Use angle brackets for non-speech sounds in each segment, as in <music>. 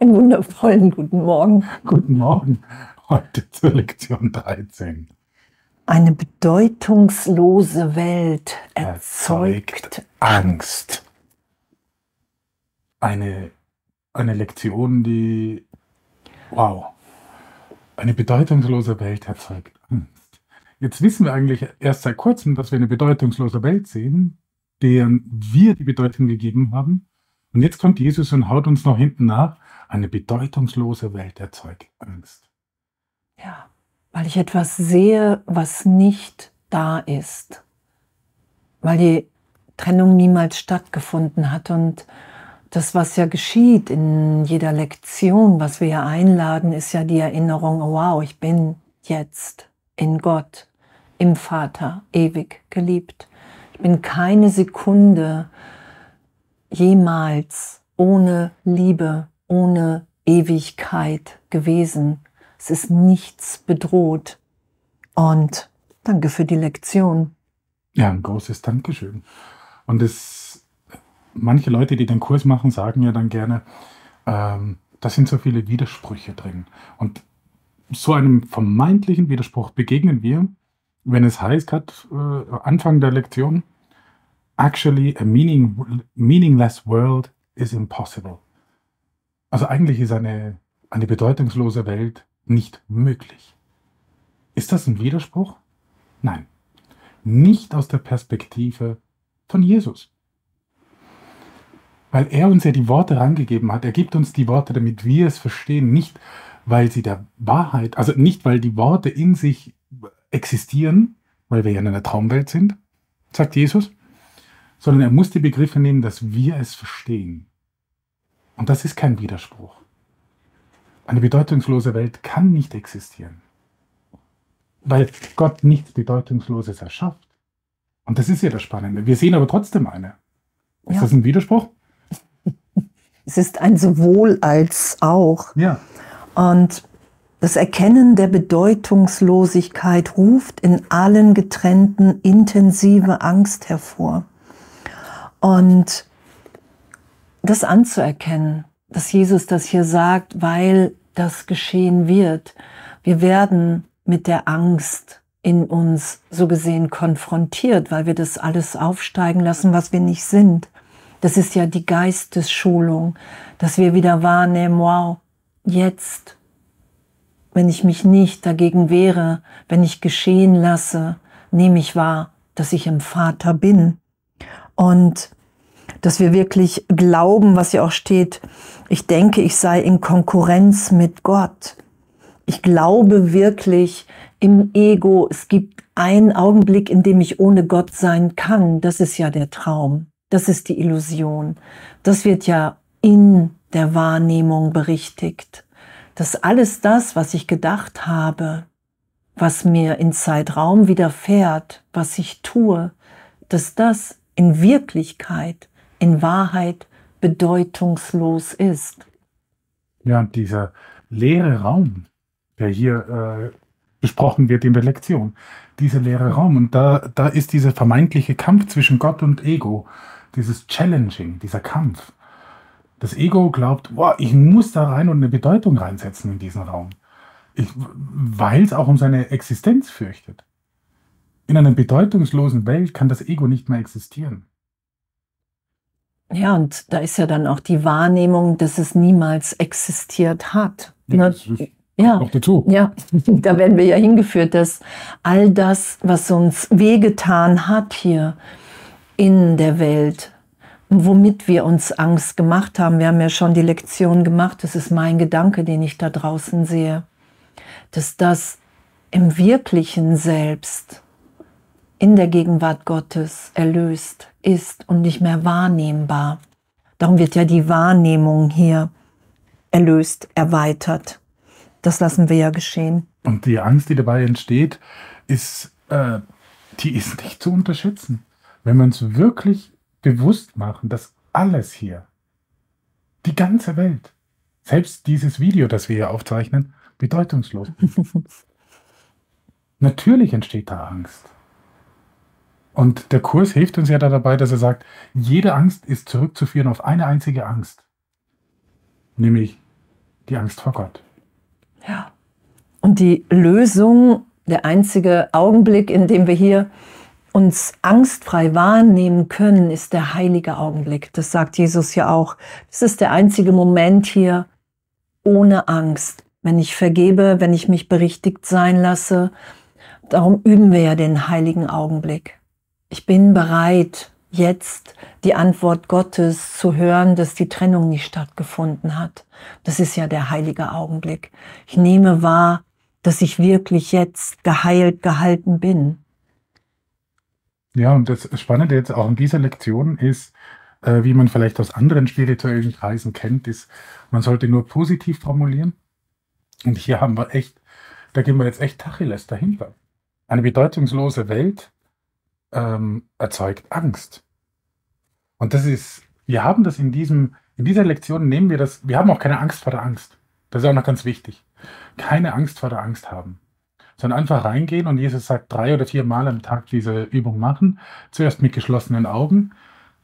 Einen wundervollen guten Morgen. Guten Morgen. Heute zur Lektion 13. Eine bedeutungslose Welt erzeugt, erzeugt Angst. Eine, eine Lektion, die, wow, eine bedeutungslose Welt erzeugt. Jetzt wissen wir eigentlich erst seit kurzem, dass wir eine bedeutungslose Welt sehen, deren wir die Bedeutung gegeben haben. Und jetzt kommt Jesus und haut uns noch hinten nach. Eine bedeutungslose Welt erzeugt Angst. Ja, weil ich etwas sehe, was nicht da ist. Weil die Trennung niemals stattgefunden hat und das, was ja geschieht in jeder Lektion, was wir ja einladen, ist ja die Erinnerung, wow, ich bin jetzt in Gott, im Vater, ewig geliebt. Ich bin keine Sekunde jemals ohne Liebe, ohne Ewigkeit gewesen. Es ist nichts bedroht. Und danke für die Lektion. Ja, ein großes Dankeschön. Und es, manche Leute, die den Kurs machen, sagen ja dann gerne, ähm, da sind so viele Widersprüche drin. Und so einem vermeintlichen Widerspruch begegnen wir, wenn es heißt, gerade äh, Anfang der Lektion, actually a meaning, meaningless world is impossible. Also eigentlich ist eine, eine bedeutungslose Welt nicht möglich. Ist das ein Widerspruch? Nein. Nicht aus der Perspektive von Jesus. Weil er uns ja die Worte rangegeben hat. Er gibt uns die Worte, damit wir es verstehen. Nicht, weil sie der Wahrheit, also nicht, weil die Worte in sich existieren, weil wir ja in einer Traumwelt sind, sagt Jesus, sondern er muss die Begriffe nehmen, dass wir es verstehen. Und das ist kein Widerspruch. Eine bedeutungslose Welt kann nicht existieren, weil Gott nichts Bedeutungsloses erschafft. Und das ist ja das Spannende. Wir sehen aber trotzdem eine. Ist ja. das ein Widerspruch? Es ist ein sowohl als auch. Ja. Und das Erkennen der Bedeutungslosigkeit ruft in allen Getrennten intensive Angst hervor. Und das anzuerkennen, dass Jesus das hier sagt, weil das geschehen wird. Wir werden mit der Angst in uns so gesehen konfrontiert, weil wir das alles aufsteigen lassen, was wir nicht sind. Das ist ja die Geistesschulung, dass wir wieder wahrnehmen, wow, jetzt, wenn ich mich nicht dagegen wehre, wenn ich geschehen lasse, nehme ich wahr, dass ich im Vater bin. Und dass wir wirklich glauben, was ja auch steht, ich denke, ich sei in Konkurrenz mit Gott. Ich glaube wirklich im Ego, es gibt einen Augenblick, in dem ich ohne Gott sein kann. Das ist ja der Traum. Das ist die Illusion. Das wird ja in der Wahrnehmung berichtigt. Dass alles das, was ich gedacht habe, was mir in Zeitraum widerfährt, was ich tue, dass das in Wirklichkeit in Wahrheit bedeutungslos ist. Ja, und dieser leere Raum, der hier äh, besprochen wird in der Lektion, dieser leere Raum, und da, da ist dieser vermeintliche Kampf zwischen Gott und Ego, dieses Challenging, dieser Kampf. Das Ego glaubt, boah, ich muss da rein und eine Bedeutung reinsetzen in diesen Raum, weil es auch um seine Existenz fürchtet. In einer bedeutungslosen Welt kann das Ego nicht mehr existieren. Ja, und da ist ja dann auch die Wahrnehmung, dass es niemals existiert hat. Ja, ist ja, noch dazu. ja, <laughs> da werden wir ja hingeführt, dass all das, was uns wehgetan hat hier in der Welt, womit wir uns Angst gemacht haben, wir haben ja schon die Lektion gemacht, das ist mein Gedanke, den ich da draußen sehe, dass das im wirklichen Selbst in der Gegenwart Gottes erlöst ist und nicht mehr wahrnehmbar. Darum wird ja die Wahrnehmung hier erlöst, erweitert. Das lassen wir ja geschehen. Und die Angst, die dabei entsteht, ist, äh, die ist nicht zu unterschätzen. Wenn wir uns wirklich bewusst machen, dass alles hier, die ganze Welt, selbst dieses Video, das wir hier aufzeichnen, bedeutungslos ist. <laughs> Natürlich entsteht da Angst. Und der Kurs hilft uns ja da dabei, dass er sagt, jede Angst ist zurückzuführen auf eine einzige Angst, nämlich die Angst vor Gott. Ja. Und die Lösung, der einzige Augenblick, in dem wir hier uns angstfrei wahrnehmen können, ist der heilige Augenblick. Das sagt Jesus ja auch. Das ist der einzige Moment hier ohne Angst. Wenn ich vergebe, wenn ich mich berichtigt sein lasse, darum üben wir ja den heiligen Augenblick ich bin bereit, jetzt die Antwort Gottes zu hören, dass die Trennung nicht stattgefunden hat. Das ist ja der heilige Augenblick. Ich nehme wahr, dass ich wirklich jetzt geheilt gehalten bin. Ja, und das Spannende jetzt auch in dieser Lektion ist, äh, wie man vielleicht aus anderen spirituellen Kreisen kennt, ist, man sollte nur positiv formulieren. Und hier haben wir echt, da gehen wir jetzt echt Tacheles dahinter. Eine bedeutungslose Welt, ähm, erzeugt Angst. Und das ist, wir haben das in diesem, in dieser Lektion nehmen wir das, wir haben auch keine Angst vor der Angst. Das ist auch noch ganz wichtig. Keine Angst vor der Angst haben. Sondern einfach reingehen und Jesus sagt, drei oder vier Mal am Tag diese Übung machen. Zuerst mit geschlossenen Augen,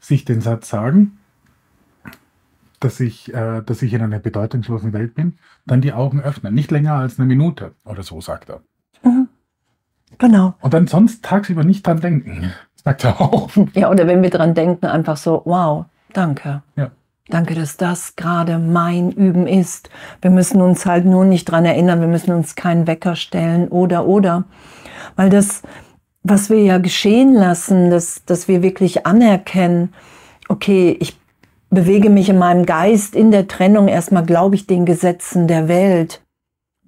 sich den Satz sagen, dass ich, äh, dass ich in einer bedeutungslosen Welt bin, dann die Augen öffnen. Nicht länger als eine Minute oder so, sagt er. Mhm. Genau. Und dann sonst tagsüber nicht dran denken, sagt er auch. Ja, oder wenn wir dran denken, einfach so, wow, danke. Ja. Danke, dass das gerade mein Üben ist. Wir müssen uns halt nur nicht dran erinnern, wir müssen uns keinen Wecker stellen oder oder. Weil das, was wir ja geschehen lassen, dass, dass wir wirklich anerkennen, okay, ich bewege mich in meinem Geist in der Trennung, erstmal glaube ich den Gesetzen der Welt,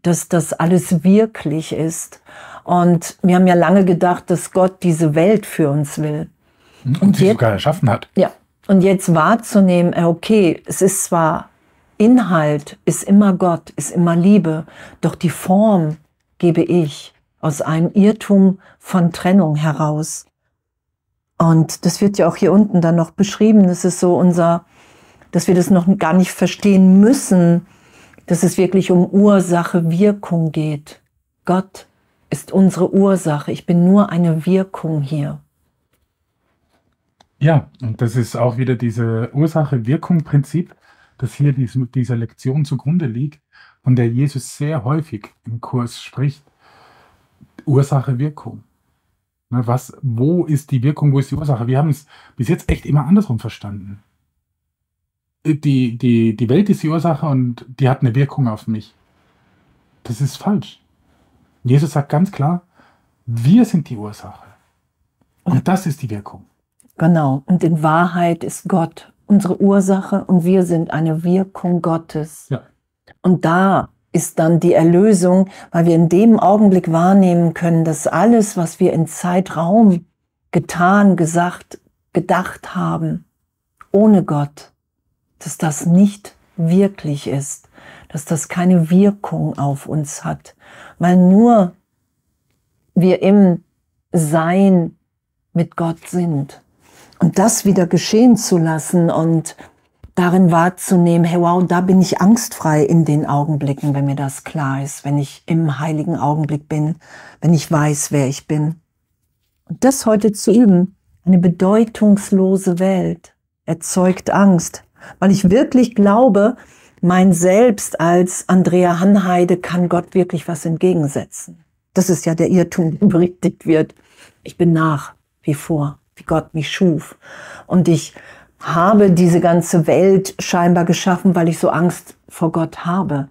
dass das alles wirklich ist. Und wir haben ja lange gedacht, dass Gott diese Welt für uns will. Und, und sie sogar erschaffen hat. Ja. Und jetzt wahrzunehmen, äh, okay, es ist zwar Inhalt, ist immer Gott, ist immer Liebe, doch die Form gebe ich aus einem Irrtum von Trennung heraus. Und das wird ja auch hier unten dann noch beschrieben. Das ist so unser, dass wir das noch gar nicht verstehen müssen, dass es wirklich um Ursache, Wirkung geht. Gott ist unsere Ursache. Ich bin nur eine Wirkung hier. Ja, und das ist auch wieder diese Ursache-Wirkung-Prinzip, das hier dieser Lektion zugrunde liegt, von der Jesus sehr häufig im Kurs spricht. Ursache-Wirkung. Ne, was, wo ist die Wirkung, wo ist die Ursache? Wir haben es bis jetzt echt immer andersrum verstanden. Die, die, die Welt ist die Ursache und die hat eine Wirkung auf mich. Das ist falsch. Jesus sagt ganz klar, wir sind die Ursache. Und das ist die Wirkung. Genau. Und in Wahrheit ist Gott unsere Ursache und wir sind eine Wirkung Gottes. Ja. Und da ist dann die Erlösung, weil wir in dem Augenblick wahrnehmen können, dass alles, was wir in Zeitraum getan, gesagt, gedacht haben, ohne Gott, dass das nicht wirklich ist, dass das keine Wirkung auf uns hat, weil nur wir im Sein mit Gott sind. Und das wieder geschehen zu lassen und darin wahrzunehmen, hey wow, da bin ich angstfrei in den Augenblicken, wenn mir das klar ist, wenn ich im heiligen Augenblick bin, wenn ich weiß, wer ich bin. Und das heute zu üben, eine bedeutungslose Welt erzeugt Angst, weil ich wirklich glaube, mein Selbst als Andrea Hanheide kann Gott wirklich was entgegensetzen. Das ist ja der Irrtum, der <laughs> berichtigt wird. Ich bin nach wie vor, wie Gott mich schuf. Und ich habe diese ganze Welt scheinbar geschaffen, weil ich so Angst vor Gott habe.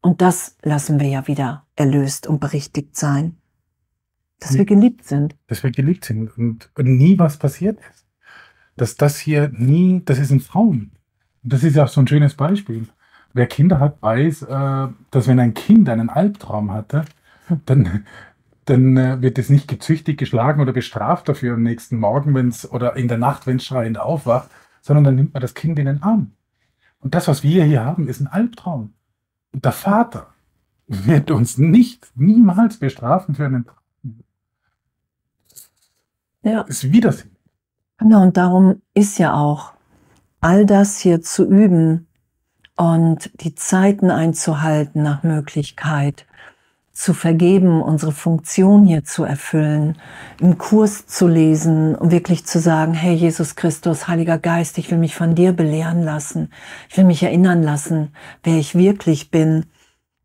Und das lassen wir ja wieder erlöst und berichtigt sein. Dass wir geliebt sind. Dass wir geliebt sind und, und nie was passiert ist. Dass das hier nie, das ist ein Traum. Das ist ja auch so ein schönes Beispiel. Wer Kinder hat, weiß, äh, dass wenn ein Kind einen Albtraum hatte, dann, dann äh, wird es nicht gezüchtigt, geschlagen oder bestraft dafür am nächsten Morgen wenn's, oder in der Nacht, wenn es schreiend aufwacht, sondern dann nimmt man das Kind in den Arm. Und das, was wir hier haben, ist ein Albtraum. Und der Vater wird uns nicht, niemals bestrafen für einen Traum. Ja. Das ist Widersinn. Genau, und darum ist ja auch all das hier zu üben und die Zeiten einzuhalten nach Möglichkeit zu vergeben, unsere Funktion hier zu erfüllen, im Kurs zu lesen und wirklich zu sagen, hey Jesus Christus, Heiliger Geist, ich will mich von dir belehren lassen. Ich will mich erinnern lassen, wer ich wirklich bin.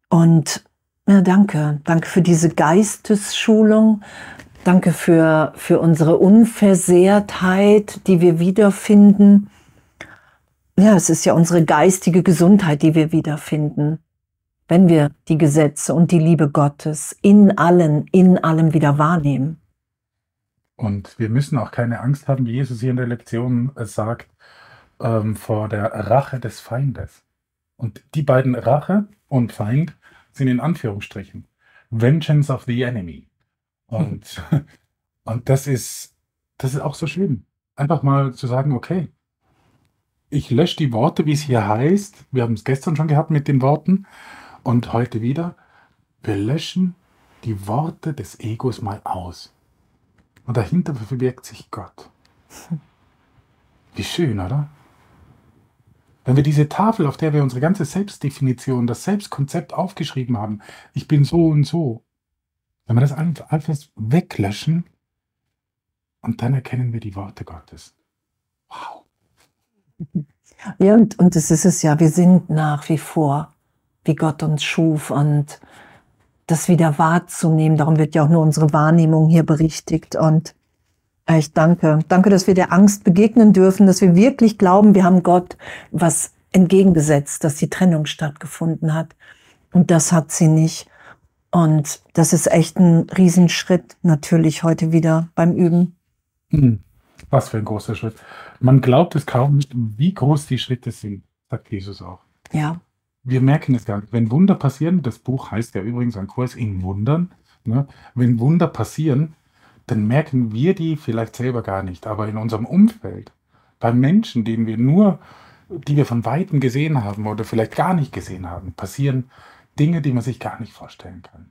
Und ja, danke. Danke für diese Geistesschulung. Danke für, für unsere Unversehrtheit, die wir wiederfinden. Ja, es ist ja unsere geistige Gesundheit, die wir wiederfinden wenn wir die Gesetze und die Liebe Gottes in allen, in allem wieder wahrnehmen. Und wir müssen auch keine Angst haben, wie Jesus hier in der Lektion sagt, ähm, vor der Rache des Feindes. Und die beiden Rache und Feind sind in Anführungsstrichen Vengeance of the Enemy. Und, <laughs> und das ist, das ist auch so schön. Einfach mal zu sagen, okay, ich lösche die Worte, wie es hier heißt. Wir haben es gestern schon gehabt mit den Worten. Und heute wieder, wir löschen die Worte des Egos mal aus. Und dahinter verbirgt sich Gott. Wie schön, oder? Wenn wir diese Tafel, auf der wir unsere ganze Selbstdefinition, das Selbstkonzept aufgeschrieben haben, ich bin so und so, wenn wir das alles weglöschen und dann erkennen wir die Worte Gottes. Wow. Ja, und, und das ist es ja, wir sind nach wie vor wie Gott uns schuf und das wieder wahrzunehmen. Darum wird ja auch nur unsere Wahrnehmung hier berichtigt. Und ich danke. Danke, dass wir der Angst begegnen dürfen, dass wir wirklich glauben, wir haben Gott was entgegengesetzt, dass die Trennung stattgefunden hat. Und das hat sie nicht. Und das ist echt ein Riesenschritt natürlich heute wieder beim Üben. Hm. Was für ein großer Schritt. Man glaubt es kaum, wie groß die Schritte sind, sagt Jesus auch. Ja wir merken es gar nicht. Wenn Wunder passieren, das Buch heißt ja übrigens ein Kurs in Wundern, ne? wenn Wunder passieren, dann merken wir die vielleicht selber gar nicht. Aber in unserem Umfeld, bei Menschen, denen wir nur, die wir von Weitem gesehen haben oder vielleicht gar nicht gesehen haben, passieren Dinge, die man sich gar nicht vorstellen kann.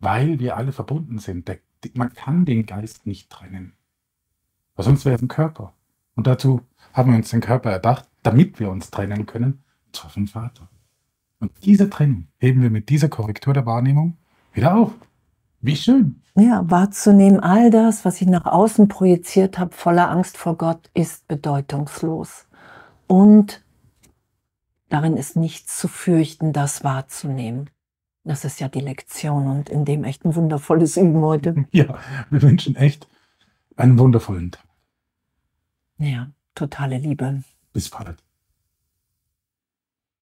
Weil wir alle verbunden sind. Der, man kann den Geist nicht trennen. Weil sonst wäre es ein Körper. Und dazu haben wir uns den Körper erdacht, damit wir uns trennen können vom Vater. Und diese Trennung heben wir mit dieser Korrektur der Wahrnehmung wieder auf. Wie schön. Ja, wahrzunehmen, all das, was ich nach außen projiziert habe, voller Angst vor Gott, ist bedeutungslos. Und darin ist nichts zu fürchten, das wahrzunehmen. Das ist ja die Lektion und in dem echt ein wundervolles Üben heute. <laughs> Ja, wir wünschen echt einen wundervollen Tag. Ja, totale Liebe. Bis bald.